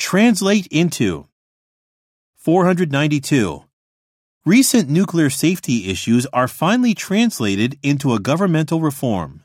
Translate into 492. Recent nuclear safety issues are finally translated into a governmental reform.